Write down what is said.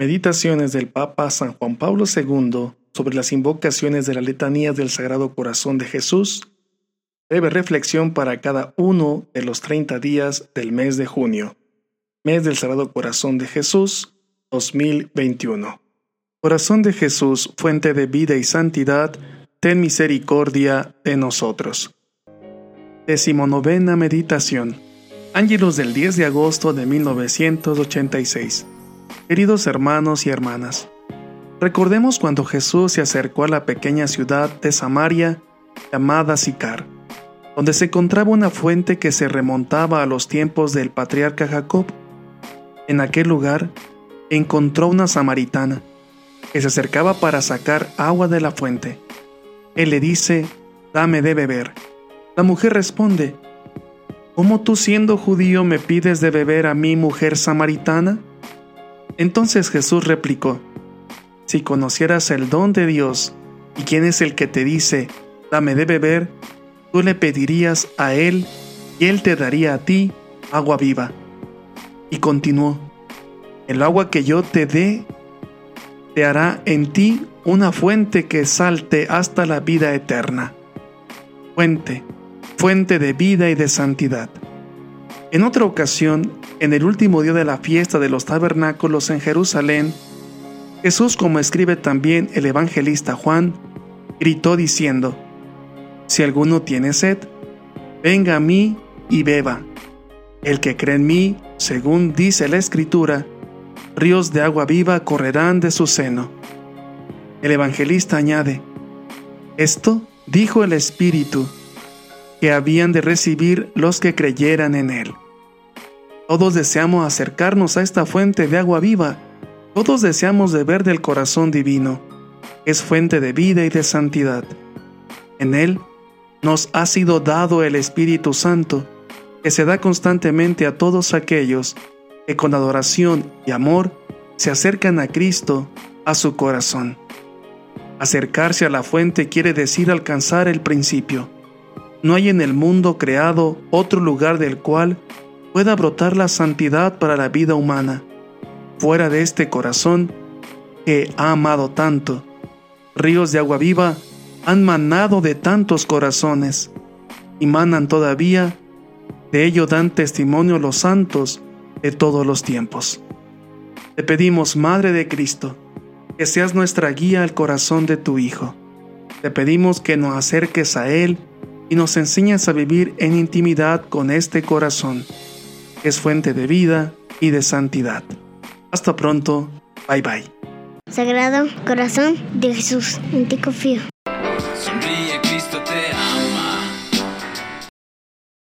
Meditaciones del Papa San Juan Pablo II sobre las invocaciones de la letanía del Sagrado Corazón de Jesús. Breve reflexión para cada uno de los 30 días del mes de junio. Mes del Sagrado Corazón de Jesús 2021. Corazón de Jesús, fuente de vida y santidad, ten misericordia de nosotros. Decimonovena Meditación. Ángelos del 10 de agosto de 1986. Queridos hermanos y hermanas, recordemos cuando Jesús se acercó a la pequeña ciudad de Samaria llamada Sicar, donde se encontraba una fuente que se remontaba a los tiempos del patriarca Jacob. En aquel lugar encontró una samaritana que se acercaba para sacar agua de la fuente. Él le dice, dame de beber. La mujer responde, ¿Cómo tú siendo judío me pides de beber a mi mujer samaritana? Entonces Jesús replicó, Si conocieras el don de Dios y quién es el que te dice, dame de beber, tú le pedirías a Él y Él te daría a ti agua viva. Y continuó, el agua que yo te dé te hará en ti una fuente que salte hasta la vida eterna. Fuente, fuente de vida y de santidad. En otra ocasión, en el último día de la fiesta de los tabernáculos en Jerusalén, Jesús, como escribe también el evangelista Juan, gritó diciendo, Si alguno tiene sed, venga a mí y beba. El que cree en mí, según dice la Escritura, ríos de agua viva correrán de su seno. El evangelista añade, Esto dijo el Espíritu, que habían de recibir los que creyeran en él. Todos deseamos acercarnos a esta fuente de agua viva. Todos deseamos beber del corazón divino. Es fuente de vida y de santidad. En Él nos ha sido dado el Espíritu Santo, que se da constantemente a todos aquellos que con adoración y amor se acercan a Cristo, a su corazón. Acercarse a la fuente quiere decir alcanzar el principio. No hay en el mundo creado otro lugar del cual pueda brotar la santidad para la vida humana. Fuera de este corazón que ha amado tanto, ríos de agua viva han manado de tantos corazones y manan todavía, de ello dan testimonio los santos de todos los tiempos. Te pedimos, Madre de Cristo, que seas nuestra guía al corazón de tu Hijo. Te pedimos que nos acerques a Él y nos enseñes a vivir en intimidad con este corazón es fuente de vida y de santidad. Hasta pronto, bye bye. Sagrado Corazón de Jesús, en ti confío. Sonríe.